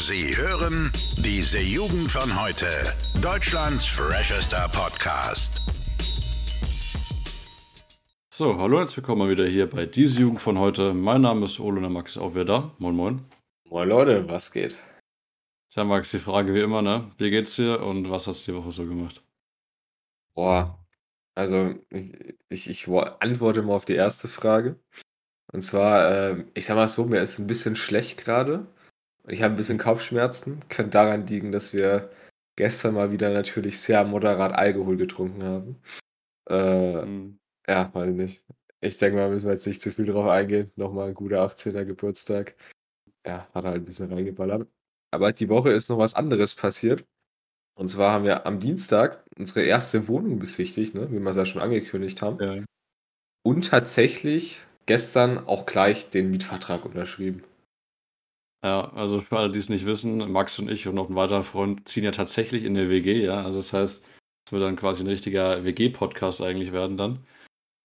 Sie hören diese Jugend von heute. Deutschlands freshester Podcast. So, hallo, herzlich willkommen mal wieder hier bei diese Jugend von heute. Mein Name ist Ole und der Max ist auch wieder da. Moin, moin. Moin Leute, was geht? Tja, Max, die Frage wie immer, ne? Wie geht's dir und was hast du die Woche so gemacht? Boah, also ich, ich, ich wo- antworte mal auf die erste Frage. Und zwar, äh, ich sag mal so, mir ist ein bisschen schlecht gerade. Ich habe ein bisschen Kopfschmerzen. Könnte daran liegen, dass wir gestern mal wieder natürlich sehr moderat Alkohol getrunken haben. Äh, Hm, ja, weiß ich nicht. Ich denke mal, müssen wir jetzt nicht zu viel drauf eingehen. Nochmal ein guter 18er Geburtstag. Ja, hat halt ein bisschen reingeballert. Aber die Woche ist noch was anderes passiert. Und zwar haben wir am Dienstag unsere erste Wohnung besichtigt, ne, wie wir es ja schon angekündigt haben. ja. Und tatsächlich gestern auch gleich den Mietvertrag unterschrieben. Ja, also für alle, die es nicht wissen, Max und ich und noch ein weiterer Freund ziehen ja tatsächlich in der WG, ja. Also das heißt, es wird dann quasi ein richtiger WG-Podcast eigentlich werden dann.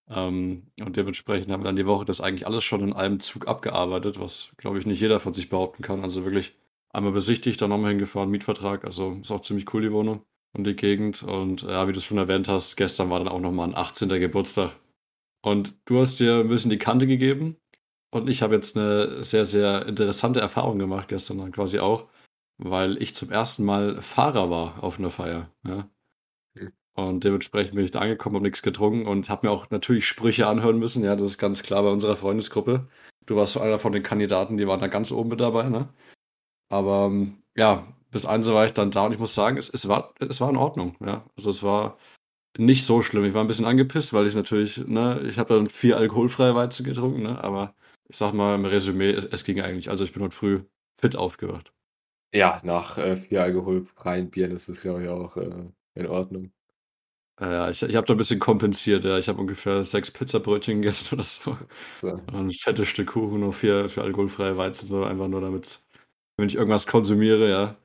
Ähm, und dementsprechend haben wir dann die Woche das eigentlich alles schon in einem Zug abgearbeitet, was, glaube ich, nicht jeder von sich behaupten kann. Also wirklich einmal besichtigt, dann nochmal hingefahren, Mietvertrag. Also ist auch ziemlich cool, die Wohnung und die Gegend. Und ja, wie du es schon erwähnt hast, gestern war dann auch nochmal ein 18. Geburtstag. Und du hast dir ein bisschen die Kante gegeben. Und ich habe jetzt eine sehr, sehr interessante Erfahrung gemacht gestern dann quasi auch, weil ich zum ersten Mal Fahrer war auf einer Feier. Ja. Und dementsprechend bin ich da angekommen, habe nichts getrunken und habe mir auch natürlich Sprüche anhören müssen. Ja, das ist ganz klar bei unserer Freundesgruppe. Du warst so einer von den Kandidaten, die waren da ganz oben mit dabei, ne? Aber ähm, ja, bis eins war ich dann da und ich muss sagen, es, es, war, es war in Ordnung. Ja. Also es war nicht so schlimm. Ich war ein bisschen angepisst, weil ich natürlich, ne, ich habe dann vier alkoholfreie Weizen getrunken, ne? Aber ich sag mal im Resümee, es, es ging eigentlich. Also ich bin heute früh fit aufgewacht. Ja, nach äh, vier alkoholfreien Bieren ist es, glaube ich, auch äh, in Ordnung. Ja, ich, ich habe da ein bisschen kompensiert. Ja. Ich habe ungefähr sechs Pizzabrötchen gegessen oder so. So. Und ein fettes Stück Kuchen und vier, vier alkoholfreie Weizen, so einfach nur damit, wenn ich irgendwas konsumiere, ja.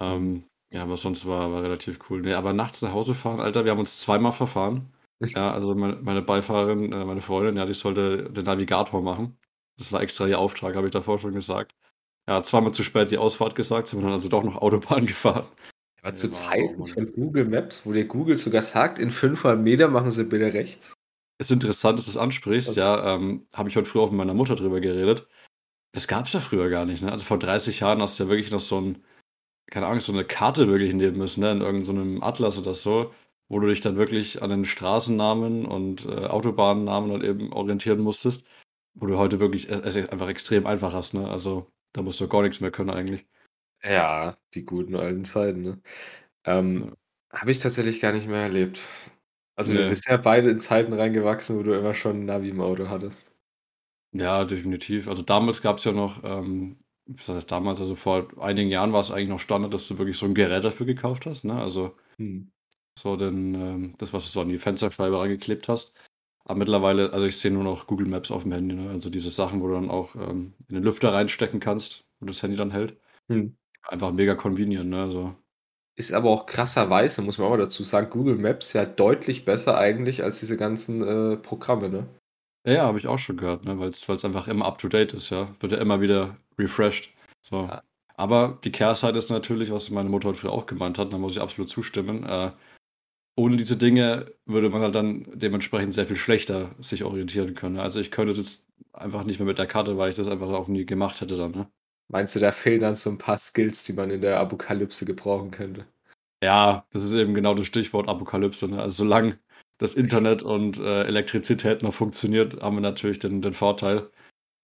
Ähm, ja, aber sonst war, war relativ cool. Nee, aber nachts nach Hause fahren, Alter, wir haben uns zweimal verfahren. Ja, also meine, meine Beifahrerin, äh, meine Freundin, ja, die sollte den Navigator machen. Das war extra ihr Auftrag, habe ich davor schon gesagt. Ja, zweimal zu spät die Ausfahrt gesagt, sind wir dann also doch noch Autobahn gefahren. Aber Ja, zu auch Zeiten mal- von Google Maps, wo dir Google sogar sagt, in 500 Meter machen sie bitte rechts. Ist interessant, dass du es ansprichst, Also- ja. Ähm, habe ich heute früh auch mit meiner Mutter drüber geredet. Das gab es ja früher gar nicht, ne? Also vor 30 Jahren hast du ja wirklich noch so ein, keine Ahnung, so eine Karte wirklich nehmen müssen, ne? In irgendeinem Atlas oder so, wo du dich dann wirklich an den Straßennamen und äh, Autobahnnamen halt eben orientieren musstest, wo du heute wirklich es, einfach extrem einfach hast, ne? Also da musst du gar nichts mehr können eigentlich. Ja, die guten alten Zeiten, ne? Ähm, Habe ich tatsächlich gar nicht mehr erlebt. Also wir Nee. sind ja beide in Zeiten reingewachsen, wo du immer schon ein Navi im Auto hattest. Ja, definitiv. Also damals gab es ja noch, ähm, was heißt damals, also vor einigen Jahren war es eigentlich noch Standard, dass du wirklich so ein Gerät dafür gekauft hast, ne? Also Hm. so den, ähm, das, was du so an die Fensterscheibe angeklebt hast. Aber mittlerweile, also ich sehe nur noch Google Maps auf dem Handy, ne? Also diese Sachen, wo du dann auch ähm, in den Lüfter reinstecken kannst, wo das Handy dann hält. Hm. Einfach mega convenient, ne? Also, Ist aber auch krasserweise, muss man auch mal dazu sagen, Google Maps ja deutlich besser eigentlich als diese ganzen äh, Programme, ne? ja, ja habe ich auch schon gehört, ne? Weil es einfach immer up to date ist, ja. Wird ja immer wieder refreshed. So. Ja. Aber die Kehrseite ist natürlich, was meine Mutter heute früher auch gemeint hat, da muss ich absolut zustimmen. Äh, ohne diese Dinge würde man halt dann dementsprechend sehr viel schlechter sich orientieren können. Also ich könnte es jetzt einfach nicht mehr mit der Karte, weil ich das einfach auch nie gemacht hätte dann. Ne? Meinst du, da fehlen dann so ein paar Skills, die man in der Apokalypse gebrauchen könnte? Ja, das ist eben genau das Stichwort Apokalypse. Ne? Also solange das Internet und äh, Elektrizität noch funktioniert, haben wir natürlich den, den Vorteil.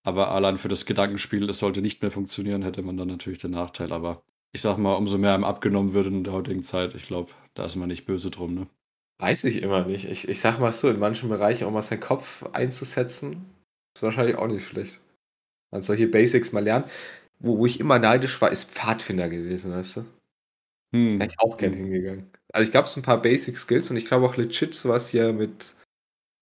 Aber allein für das Gedankenspiel, es sollte nicht mehr funktionieren, hätte man dann natürlich den Nachteil. Aber ich sag mal, umso mehr einem abgenommen wird in der heutigen Zeit, ich glaube, da ist man nicht böse drum. Ne? Weiß ich immer nicht. Ich, ich sag mal so, in manchen Bereichen auch mal seinen Kopf einzusetzen, ist wahrscheinlich auch nicht schlecht. Man soll hier Basics mal lernen. Wo, wo ich immer neidisch war, ist Pfadfinder gewesen, weißt du? Hm. Wäre ich auch gern hingegangen. Also ich glaube, es sind ein paar Basic Skills und ich glaube auch legit sowas hier mit,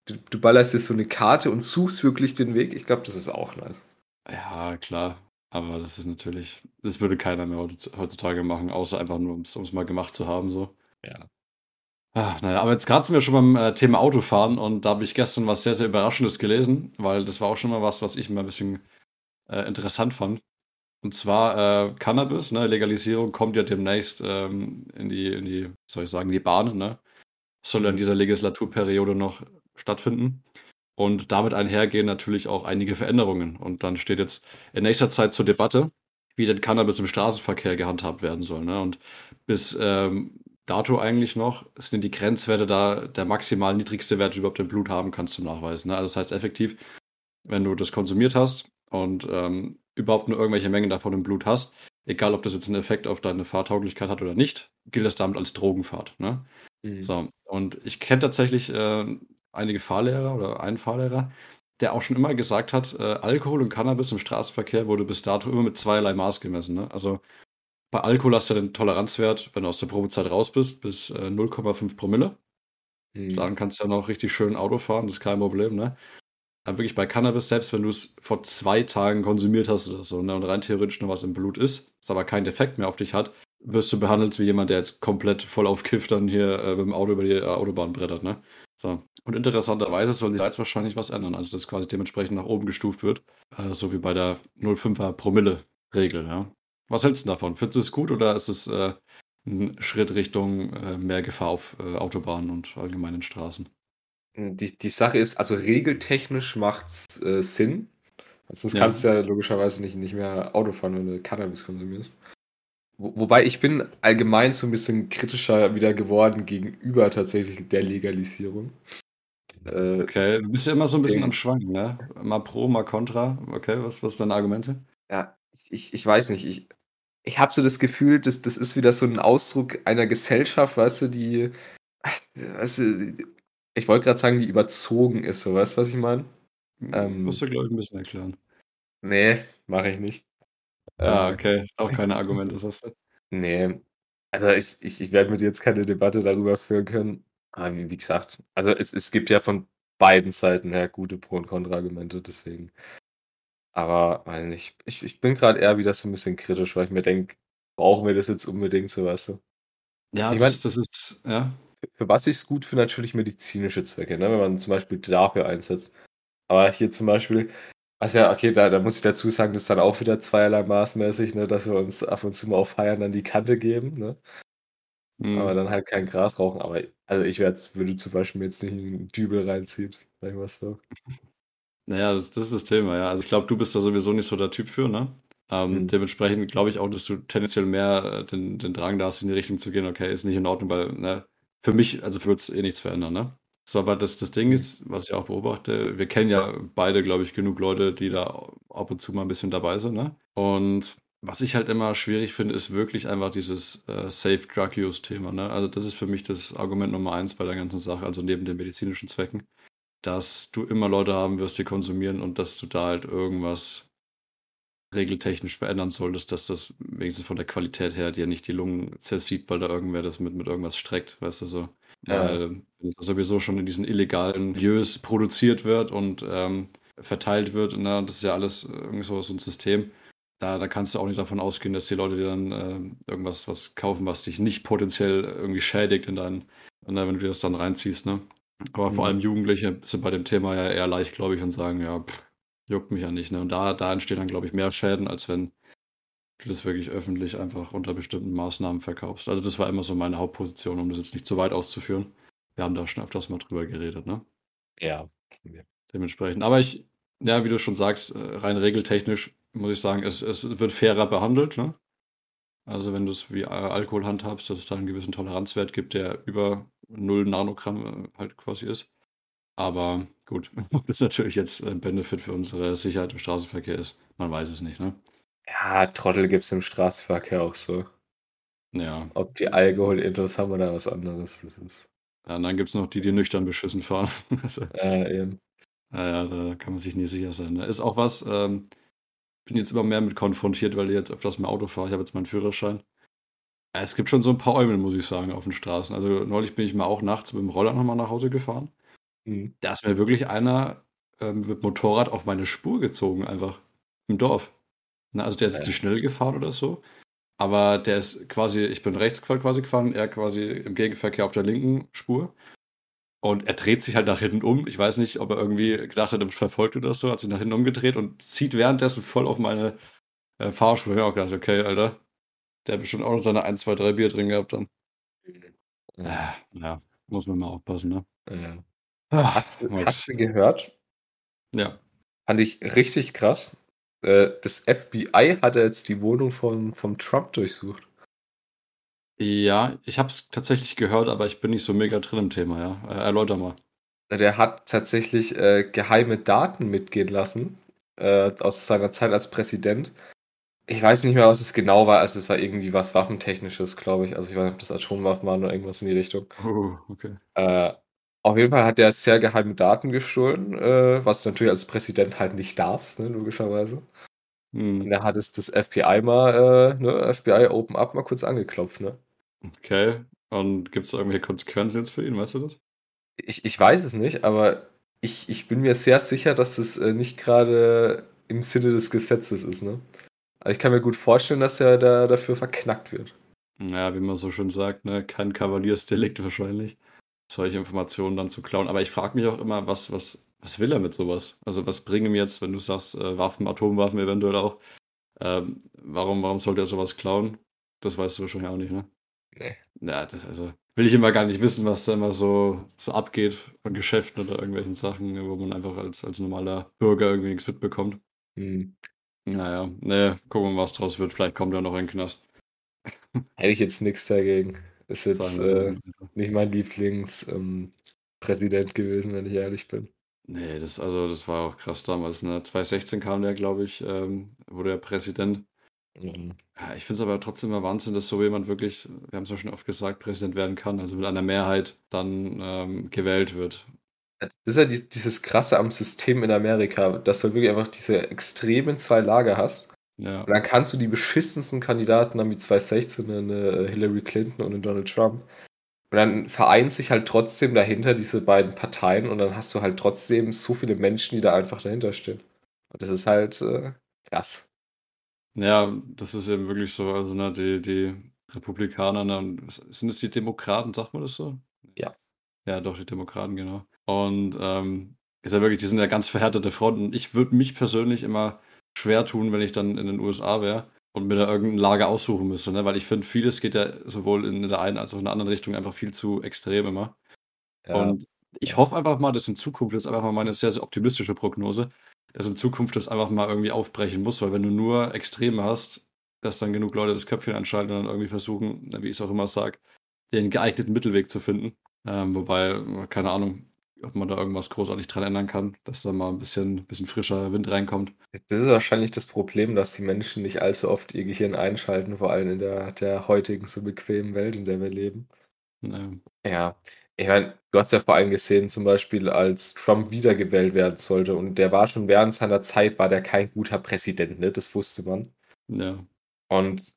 du, du ballerst dir so eine Karte und suchst wirklich den Weg. Ich glaube, das ist auch nice. Ja, klar. Aber das ist natürlich, das würde keiner mehr heutz- heutzutage machen, außer einfach nur, um es mal gemacht zu haben. So. Ja. Ah, naja, aber jetzt gerade sind wir schon beim äh, Thema Autofahren und da habe ich gestern was sehr, sehr Überraschendes gelesen, weil das war auch schon mal was, was ich mal ein bisschen äh, interessant fand. Und zwar äh, Cannabis, ne, Legalisierung kommt ja demnächst ähm, in die, in die, soll ich sagen, die Bahnen, ne? Soll in dieser Legislaturperiode noch stattfinden. Und damit einhergehen natürlich auch einige Veränderungen. Und dann steht jetzt in nächster Zeit zur Debatte, wie denn Cannabis im Straßenverkehr gehandhabt werden soll. Ne? Und bis ähm, dato eigentlich noch sind die Grenzwerte da der maximal niedrigste Wert, den du überhaupt im Blut haben kannst, zu nachweisen. Ne? Also das heißt effektiv, wenn du das konsumiert hast und ähm, überhaupt nur irgendwelche Mengen davon im Blut hast, egal ob das jetzt einen Effekt auf deine Fahrtauglichkeit hat oder nicht, gilt das damit als Drogenfahrt. Ne? Mhm. So, und ich kenne tatsächlich äh, einige Fahrlehrer oder einen Fahrlehrer, der auch schon immer gesagt hat, äh, Alkohol und Cannabis im Straßenverkehr wurde bis dato immer mit zweierlei Maß gemessen. Ne? Also bei Alkohol hast du den Toleranzwert, wenn du aus der Probezeit raus bist, bis äh, 0,5 Promille. Mhm. Dann kannst du ja noch richtig schön Auto fahren, das ist kein Problem, ne? Aber wirklich bei Cannabis, selbst wenn du es vor zwei Tagen konsumiert hast oder so, ne, und rein theoretisch noch was im Blut ist, es aber keinen Effekt mehr auf dich hat, wirst du behandelt wie jemand, der jetzt komplett voll auf Kiff dann hier äh, mit dem Auto über die äh, Autobahn brettert, ne? So. Und interessanterweise soll sich jetzt wahrscheinlich was ändern, also dass quasi dementsprechend nach oben gestuft wird, äh, so wie bei der 0,5er Promille-Regel, ja. Was hältst du davon? Findest du es gut oder ist es äh, ein Schritt Richtung äh, mehr Gefahr auf äh, Autobahnen und allgemeinen Straßen? Hm, die, die Sache ist, also regeltechnisch macht es äh, Sinn. Also sonst ja. kannst du ja logischerweise nicht, nicht mehr Auto fahren, wenn du Cannabis konsumierst. Wo, wobei ich bin allgemein so ein bisschen kritischer wieder geworden gegenüber tatsächlich der Legalisierung. Äh, okay, du bist ja immer so ein bisschen am Schwanken, ne? Mal pro, mal contra. Okay, was, was sind deine Argumente? Ja, ich, ich weiß nicht. Ich, ich habe so das Gefühl, dass das ist wieder so ein Ausdruck einer Gesellschaft, weißt du, die, weißt du, ich wollte gerade sagen, die überzogen ist, so weißt du, was ich meine? Hm, ähm, Musst du, glaube ich, ein bisschen erklären. Nee, mache ich nicht. Ah, ähm, okay. Auch keine Argumente, sagst du? Nee. Also ich, ich, ich werde mit dir jetzt keine Debatte darüber führen können. Aber wie, wie gesagt, also es, es gibt ja von beiden Seiten her gute Pro- und Kontra-Argumente, deswegen. Aber weiß nicht. Ich, ich bin gerade eher wieder so ein bisschen kritisch, weil ich mir denke, brauchen wir das jetzt unbedingt so, weißt du? Ja, ich das, mein, das ist, ja. Für was ich es gut für natürlich medizinische Zwecke, ne? wenn man zum Beispiel dafür einsetzt. Aber hier zum Beispiel, also ja, okay, da, da muss ich dazu sagen, das ist dann auch wieder zweierlei maßmäßig, ne, dass wir uns ab und zu mal auf Feiern an die Kante geben, ne? Mhm. Aber dann halt kein Gras rauchen. Aber also ich würde zum Beispiel jetzt nicht einen Dübel reinziehen, sag ich mal so. Naja, das, das ist das Thema, ja. Also ich glaube, du bist da sowieso nicht so der Typ für, ne? Ähm, mhm. Dementsprechend glaube ich auch, dass du tendenziell mehr äh, den, den Drang da hast, in die Richtung zu gehen, okay, ist nicht in Ordnung, weil, ne, für mich, also wird es eh nichts verändern, ne? So, aber das, das Ding ist, was ich auch beobachte, wir kennen ja beide, glaube ich, genug Leute, die da ab und zu mal ein bisschen dabei sind, ne? Und was ich halt immer schwierig finde, ist wirklich einfach dieses äh, Safe Drug Use Thema, ne? Also das ist für mich das Argument Nummer eins bei der ganzen Sache, also neben den medizinischen Zwecken dass du immer Leute haben wirst, die konsumieren und dass du da halt irgendwas regeltechnisch verändern solltest, dass das wenigstens von der Qualität her dir nicht die Lungen zersieht, weil da irgendwer das mit, mit irgendwas streckt, weißt du so. Ja. Weil das sowieso schon in diesen illegalen Milieus produziert wird und ähm, verteilt wird. Und ne, das ist ja alles irgendwie so, so ein System. Da, da kannst du auch nicht davon ausgehen, dass die Leute dir dann äh, irgendwas was kaufen, was dich nicht potenziell irgendwie schädigt in deinen, wenn du dir das dann reinziehst, ne? Aber vor mhm. allem Jugendliche sind bei dem Thema ja eher leicht, glaube ich, und sagen, ja, pff, juckt mich ja nicht. Ne? Und da, da entstehen dann, glaube ich, mehr Schäden, als wenn du das wirklich öffentlich einfach unter bestimmten Maßnahmen verkaufst. Also das war immer so meine Hauptposition, um das jetzt nicht zu weit auszuführen. Wir haben da schon öfters mal drüber geredet, ne? Ja. Dementsprechend. Aber ich, ja, wie du schon sagst, äh, rein regeltechnisch muss ich sagen, es, es wird fairer behandelt, ne? Also wenn du es wie Alkohol handhabst, dass es da einen gewissen Toleranzwert gibt, der über 0 Nanogramm äh, halt quasi ist. Aber gut, ob das natürlich jetzt ein Benefit für unsere Sicherheit im Straßenverkehr ist, man weiß es nicht, ne? Ja, Trottel gibt es im Straßenverkehr auch so. Ja. Ob die Alkohol-Intos haben oder was anderes, das ist. Ja, und dann gibt es noch die, die nüchtern beschissen fahren. also, äh, eben. Naja, da kann man sich nie sicher sein. Da ne? ist auch was, ähm, bin jetzt immer mehr mit konfrontiert, weil ich jetzt öfters mehr Auto fahre. Ich habe jetzt meinen Führerschein. Es gibt schon so ein paar Eumel, muss ich sagen, auf den Straßen. Also neulich bin ich mal auch nachts mit dem Roller nochmal nach Hause gefahren. Mhm. Da ist mir wirklich einer ähm, mit Motorrad auf meine Spur gezogen, einfach im Dorf. Na, also der ist ja. nicht schnell gefahren oder so. Aber der ist quasi, ich bin rechts quasi gefahren, er quasi im Gegenverkehr auf der linken Spur. Und er dreht sich halt nach hinten um. Ich weiß nicht, ob er irgendwie gedacht hat, er wird verfolgt oder so, hat sich nach hinten umgedreht und zieht währenddessen voll auf meine äh, Fahrschule. Ich hab auch gedacht, okay, Alter. Der hat bestimmt auch noch seine 1, 2, 3 Bier drin gehabt dann. Ja. Äh, ja, muss man mal aufpassen, ne? Ja. Ah, Hast du, hast du gehört? Ja. Fand ich richtig krass. Äh, Das FBI hat jetzt die Wohnung von, vom Trump durchsucht. Ja, ich habe es tatsächlich gehört, aber ich bin nicht so mega drin im Thema, ja. Äh, erläuter mal. Der hat tatsächlich äh, geheime Daten mitgehen lassen äh, aus seiner Zeit als Präsident. Ich weiß nicht mehr, was es genau war. Also es war irgendwie was Waffentechnisches, glaube ich. Also ich weiß nicht, ob das Atomwaffen waren oder irgendwas in die Richtung. Oh, okay. Auf jeden Fall hat er sehr geheime Daten gestohlen, äh, was du natürlich als Präsident halt nicht darfst, ne, logischerweise. Und Hm. da hat es das FBI mal, äh, ne, FBI Open Up mal kurz angeklopft, ne? Okay. Und gibt es irgendwelche Konsequenzen jetzt für ihn, weißt du das? Ich, ich weiß es nicht, aber ich, ich bin mir sehr sicher, dass es äh, nicht gerade im Sinne des Gesetzes ist, ne? Also ich kann mir gut vorstellen, dass er da dafür verknackt wird. Naja, wie man so schön sagt, ne? Kein Kavaliersdelikt wahrscheinlich, solche Informationen dann zu klauen. Aber ich frage mich auch immer, was, was, was will er mit sowas? Also was bringen ihm jetzt, wenn du sagst, äh, Waffen, Atomwaffen eventuell auch? Ähm, warum, warum sollte er sowas klauen? Das weißt du wahrscheinlich auch nicht, ne? Nee. Ja, das, also will ich immer gar nicht wissen, was da immer so, so abgeht von Geschäften oder irgendwelchen Sachen, wo man einfach als, als normaler Bürger irgendwie nichts mitbekommt. Hm. Naja, ne, gucken wir mal, was draus wird. Vielleicht kommt er noch in den Knast. Hätte ich jetzt nichts dagegen. Ist jetzt äh, nicht mein Lieblingspräsident ähm, gewesen, wenn ich ehrlich bin. Nee, das, also, das war auch krass damals. Ne? 2016 kam der, glaube ich, ähm, wurde er Präsident. Mhm. Ja, ich finde es aber trotzdem immer Wahnsinn, dass so jemand wirklich, wir haben es ja schon oft gesagt, Präsident werden kann, also mit einer Mehrheit dann ähm, gewählt wird. Das ist ja die, dieses Krasse am System in Amerika, dass du wirklich einfach diese extremen zwei Lager hast. Ja, Und dann kannst du die beschissensten Kandidaten haben, wie 2016 eine Hillary Clinton und einen Donald Trump. Und dann vereint sich halt trotzdem dahinter diese beiden Parteien und dann hast du halt trotzdem so viele Menschen, die da einfach dahinter stehen. Und das ist halt äh, krass. ja, das ist eben wirklich so, also ne, die, die Republikaner, ne, sind es die Demokraten, sagt man das so? Ja. Ja, doch, die Demokraten, genau. Und ähm, ist ja wirklich, die sind ja ganz verhärtete Fronten. Ich würde mich persönlich immer schwer tun, wenn ich dann in den USA wäre und mir da irgendein Lager aussuchen müsste, ne? Weil ich finde, vieles geht ja sowohl in der einen als auch in der anderen Richtung einfach viel zu extrem immer. Ja, Und ich hoffe einfach mal, dass in Zukunft, das ist einfach mal meine sehr, sehr optimistische Prognose, dass in Zukunft das einfach mal irgendwie aufbrechen muss, weil wenn du nur Extreme hast, dass dann genug Leute das Köpfchen anschalten und dann irgendwie versuchen, wie ich es auch immer sage, den geeigneten Mittelweg zu finden. Ähm, wobei, keine Ahnung, ob man da irgendwas großartig dran ändern kann, dass da mal ein bisschen, bisschen frischer Wind reinkommt. das ist wahrscheinlich das Problem, dass die Menschen nicht allzu oft ihr Gehirn einschalten, vor allem in der, der heutigen so bequemen Welt, in der wir leben. Ähm, Ja, ich meine, du hast ja vor allem gesehen, zum Beispiel, als Trump wiedergewählt werden sollte und der war schon während seiner Zeit, war der kein guter Präsident, ne? Das wusste man. ja. Und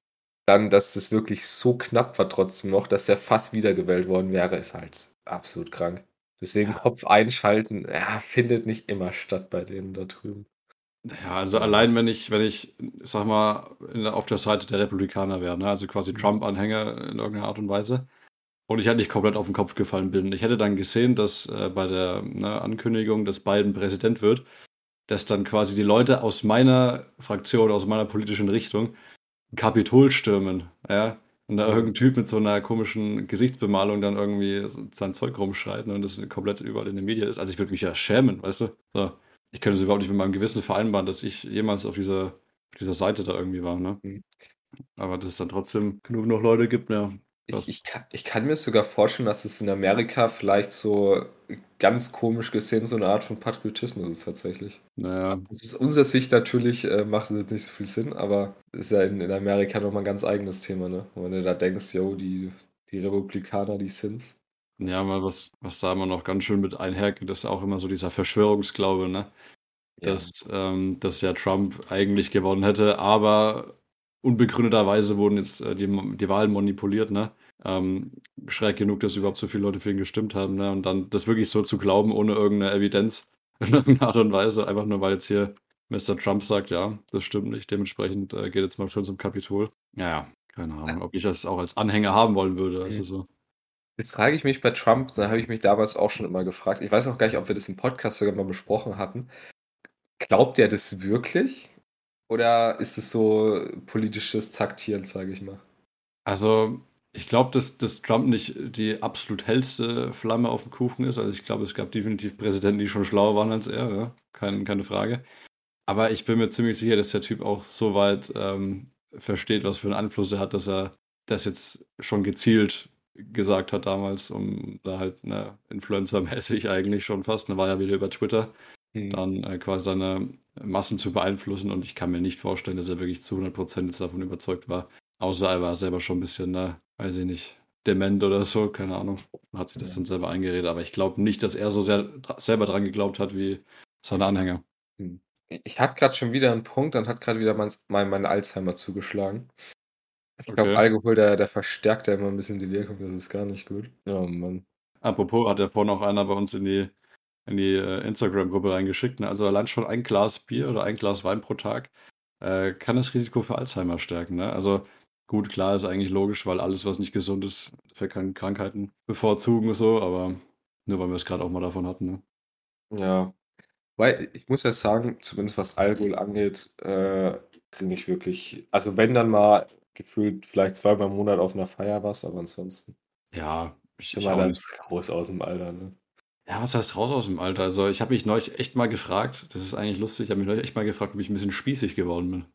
dann, dass das wirklich so knapp war trotzdem noch, dass er fast wiedergewählt worden wäre, ist halt absolut krank. Deswegen Ja. Kopf einschalten, ja, findet nicht immer statt bei denen da drüben. Ja, also allein wenn ich, wenn ich, sag mal, auf der Seite der Republikaner wäre, ne? also quasi Trump-Anhänger in irgendeiner Art und Weise, und ich halt nicht komplett auf den Kopf gefallen bin. Ich hätte dann gesehen, dass äh, bei der ne, Ankündigung, dass Biden Präsident wird, dass dann quasi die Leute aus meiner Fraktion, aus meiner politischen Richtung, ein Kapitol stürmen, ja, und da irgendein Typ mit so einer komischen Gesichtsbemalung dann irgendwie sein Zeug rumschreit ne, und das komplett überall in den Medien ist. Also ich würde mich ja schämen, weißt du? So. Ich könnte es überhaupt nicht mit meinem Gewissen vereinbaren, dass ich jemals auf dieser, auf dieser Seite da irgendwie war, ne? Mhm. Aber dass es dann trotzdem genug noch Leute gibt, ja. Ich, ich, kann, ich kann mir sogar vorstellen, dass es in Amerika vielleicht so ganz komisch gesehen so eine Art von Patriotismus ist tatsächlich. Naja, Aus unserer Sicht natürlich äh, macht es jetzt nicht so viel Sinn, aber ist ja in, in Amerika nochmal ein ganz eigenes Thema, ne? Wenn du da denkst, yo, die, die Republikaner, die sind's. ja, mal was, was da immer noch ganz schön mit einhergeht, ist auch immer so dieser Verschwörungsglaube, ne? Dass, ähm, dass ja Trump eigentlich gewonnen hätte, aber unbegründeterweise wurden jetzt äh, die, die Wahlen manipuliert, ne? Ähm, schräg genug, dass überhaupt so viele Leute für ihn gestimmt haben, ne? Und dann das wirklich so zu glauben, ohne irgendeine Evidenz, in irgendeiner Art und Weise, einfach nur weil jetzt hier Mr. Trump sagt, ja, das stimmt nicht, dementsprechend äh, geht jetzt mal schon zum Kapitol. Ja, keine Ahnung, ob ich das auch als Anhänger haben wollen würde, also so. Jetzt frage ich mich bei Trump, da habe ich mich damals auch schon immer gefragt, ich weiß auch gar nicht, ob wir das im Podcast sogar mal besprochen hatten. Glaubt er das wirklich? Oder ist es so politisches Taktieren, sage ich mal? Also, ich glaube, dass, dass Trump nicht die absolut hellste Flamme auf dem Kuchen ist. Also ich glaube, es gab definitiv Präsidenten, die schon schlauer waren als er, ja? Kein, keine Frage. Aber ich bin mir ziemlich sicher, dass der Typ auch so weit ähm, versteht, was für einen Einfluss er hat, dass er das jetzt schon gezielt gesagt hat damals, um da halt ne, Influencer-mäßig eigentlich schon fast, ne, war ja wieder über Twitter, hm. dann äh, quasi seine Massen zu beeinflussen und ich kann mir nicht vorstellen, dass er wirklich zu 100% jetzt davon überzeugt war, außer er war selber schon ein bisschen, ne, weiß ich nicht, dement oder so, keine Ahnung, und hat sich das ja. dann selber eingeredet, aber ich glaube nicht, dass er so sehr selber dran geglaubt hat wie seine Anhänger. Hm. Ich hatte gerade schon wieder einen Punkt, dann hat gerade wieder mein, mein, mein Alzheimer zugeschlagen. Ich okay. glaube, Alkohol, der, der verstärkt ja immer ein bisschen die Wirkung, das ist gar nicht gut. Ja, Mann. Apropos, hat ja vorhin auch einer bei uns in die, in die äh, Instagram-Gruppe reingeschickt. Ne? Also allein schon ein Glas Bier oder ein Glas Wein pro Tag äh, kann das Risiko für Alzheimer stärken. Ne? Also gut, klar ist eigentlich logisch, weil alles, was nicht gesund ist, für keine Krankheiten bevorzugen und so, aber nur weil wir es gerade auch mal davon hatten. Ne? Ja, weil ich muss ja sagen, zumindest was Alkohol angeht, äh, trinke ich wirklich, also wenn dann mal gefühlt vielleicht zweimal im Monat auf einer Feier was, aber ansonsten Ja, ich ich dann raus aus dem Alter, ne? Ja, was heißt raus aus dem Alter? Also, ich habe mich neulich echt mal gefragt das ist eigentlich lustig, ich habe mich neulich echt mal gefragt, ob ich ein bisschen spießig geworden bin.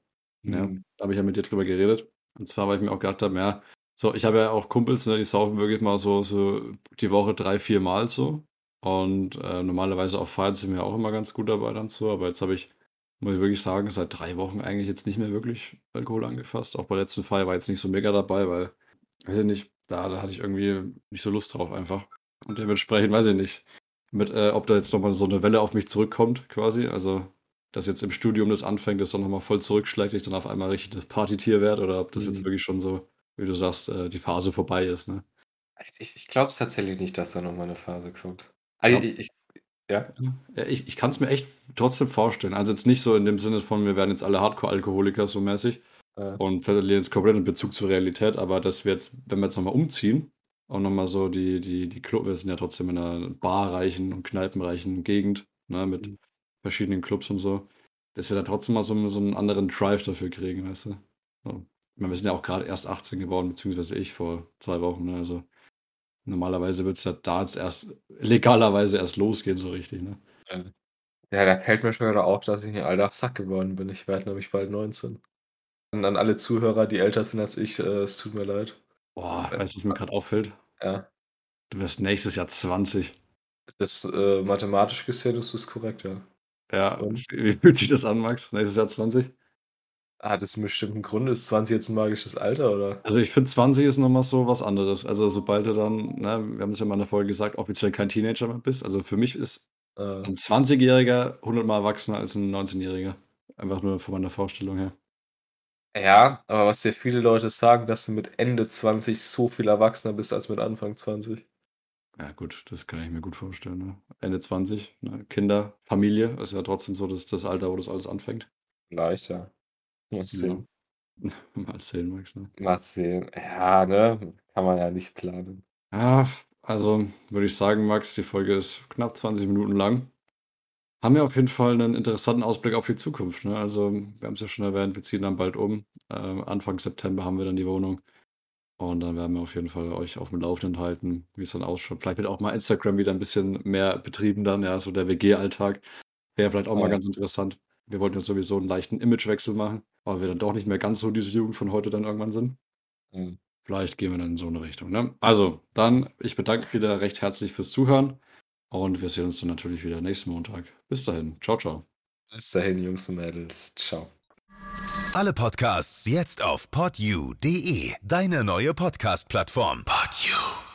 Ja, Mhm. da habe ich ja mit dir drüber geredet. Und zwar, weil ich mir auch gedacht habe, ja, so, ich habe ja auch Kumpels, ne, die saufen wirklich mal so so die Woche drei, vier Mal so. Und, äh, normalerweise auf Feiern sind wir auch immer ganz gut dabei dann so, aber jetzt habe ich muss ich wirklich sagen, seit drei Wochen eigentlich jetzt nicht mehr wirklich Alkohol angefasst. Auch bei der letzten Feier war jetzt nicht so mega dabei, weil, weiß ich nicht, da, da hatte ich irgendwie nicht so Lust drauf einfach. Und dementsprechend weiß ich nicht, mit, äh, ob da jetzt nochmal so eine Welle auf mich zurückkommt, quasi. Also, dass jetzt im Studium das anfängt, das dann nochmal voll zurückschlägt, ich dann auf einmal richtig das Partytier werde oder ob das mhm. jetzt wirklich schon so, wie du sagst, äh, die Phase vorbei ist, ne? Ich, ich glaube es tatsächlich nicht, dass da nochmal eine Phase kommt. Also, ich, ich, ja. ja ich ich kann es mir echt trotzdem vorstellen. Also jetzt nicht so in dem Sinne von, wir werden jetzt alle Hardcore-Alkoholiker so mäßig ja. und verlieren jetzt komplett den Bezug zur Realität, aber dass wir jetzt, wenn wir jetzt nochmal umziehen und nochmal so die, die, die Club, wir sind ja trotzdem in einer barreichen und kneipenreichen Gegend, ne, mit mhm. verschiedenen Clubs und so, dass wir da trotzdem mal so, so einen anderen Drive dafür kriegen, weißt du? So. Ich meine, wir sind ja auch gerade erst 18 geworden, beziehungsweise ich vor zwei Wochen, ne? also Normalerweise wird es ja da jetzt erst legalerweise erst losgehen, so richtig, ne? Ja, da fällt mir schon wieder auf, dass ich ein alter Sack geworden bin. Ich werde nämlich bald 19. Und an alle Zuhörer, die älter sind als ich, äh, es tut mir leid. Boah, weißt du, was mir gerade auffällt? Ja. Du wirst nächstes Jahr 20. Das, äh, mathematisch gesehen ist das korrekt, ja. Ja, Und? wie fühlt sich das an, Max? Nächstes Jahr 20? Hat es einen bestimmten Grund? Ist 20 jetzt ein magisches Alter, oder? Also ich finde 20 ist nochmal so was anderes. Also sobald du dann, ne, wir haben es ja mal in der Folge gesagt, offiziell kein Teenager mehr bist. Also für mich ist äh. ein 20-Jähriger 100 Mal erwachsener als ein 19-Jähriger. Einfach nur von meiner Vorstellung her. Ja, aber was sehr viele Leute sagen, dass du mit Ende 20 so viel erwachsener bist als mit Anfang 20. Ja gut, das kann ich mir gut vorstellen. Ne? Ende 20, ne? Kinder, Familie, ist ja trotzdem so das, das Alter, wo das alles anfängt. Vielleicht, ja. Mal sehen. Ja. Mal sehen, Max, ne? Mal sehen. Ja, ne? Kann man ja nicht planen. Ja, also würde ich sagen, Max, die Folge ist knapp 20 Minuten lang. Haben wir auf jeden Fall einen interessanten Ausblick auf die Zukunft. Ne? Also, wir haben es ja schon erwähnt, wir ziehen dann bald um. Ähm, Anfang September haben wir dann die Wohnung. Und dann werden wir auf jeden Fall euch auf dem Laufenden halten, wie es dann ausschaut. Vielleicht wird auch mal Instagram wieder ein bisschen mehr betrieben dann, ja, so der WG-Alltag. Wäre vielleicht auch mal ganz interessant. Wir wollten ja sowieso einen leichten Imagewechsel machen, weil wir dann doch nicht mehr ganz so diese Jugend von heute dann irgendwann sind. Mhm. Vielleicht gehen wir dann in so eine Richtung. Ne? Also, dann, ich bedanke mich wieder recht herzlich fürs Zuhören und wir sehen uns dann natürlich wieder nächsten Montag. Bis dahin. Ciao, ciao. Bis dahin, Jungs und Mädels. Ciao. Alle Podcasts jetzt auf podyou.de, deine neue Podcast-Plattform. Podyou.